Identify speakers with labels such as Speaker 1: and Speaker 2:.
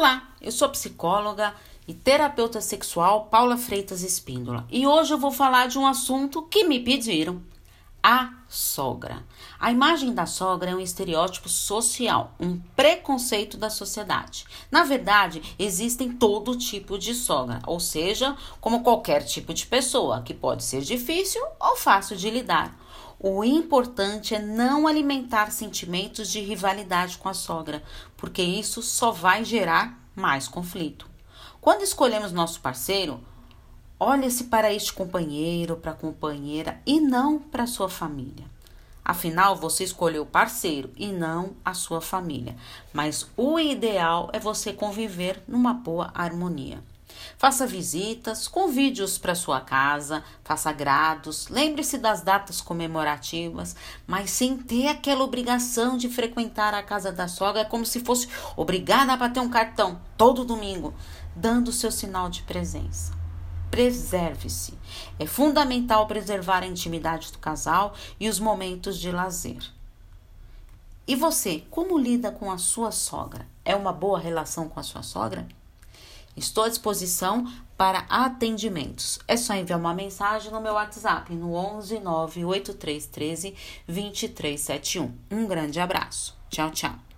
Speaker 1: Olá, eu sou psicóloga e terapeuta sexual Paula Freitas Espíndola. E hoje eu vou falar de um assunto que me pediram: a sogra. A imagem da sogra é um estereótipo social, um preconceito da sociedade. Na verdade, existem todo tipo de sogra, ou seja, como qualquer tipo de pessoa, que pode ser difícil ou fácil de lidar. O importante é não alimentar sentimentos de rivalidade com a sogra, porque isso só vai gerar mais conflito. Quando escolhemos nosso parceiro, olhe-se para este companheiro, para a companheira e não para sua família. Afinal, você escolheu o parceiro e não a sua família. Mas o ideal é você conviver numa boa harmonia. Faça visitas, convide-os para sua casa, faça agrados, lembre-se das datas comemorativas, mas sem ter aquela obrigação de frequentar a casa da sogra como se fosse obrigada a bater um cartão todo domingo, dando seu sinal de presença. Preserve-se. É fundamental preservar a intimidade do casal e os momentos de lazer. E você, como lida com a sua sogra? É uma boa relação com a sua sogra? Estou à disposição para atendimentos. É só enviar uma mensagem no meu WhatsApp no 11 98313 2371. Um grande abraço. Tchau, tchau.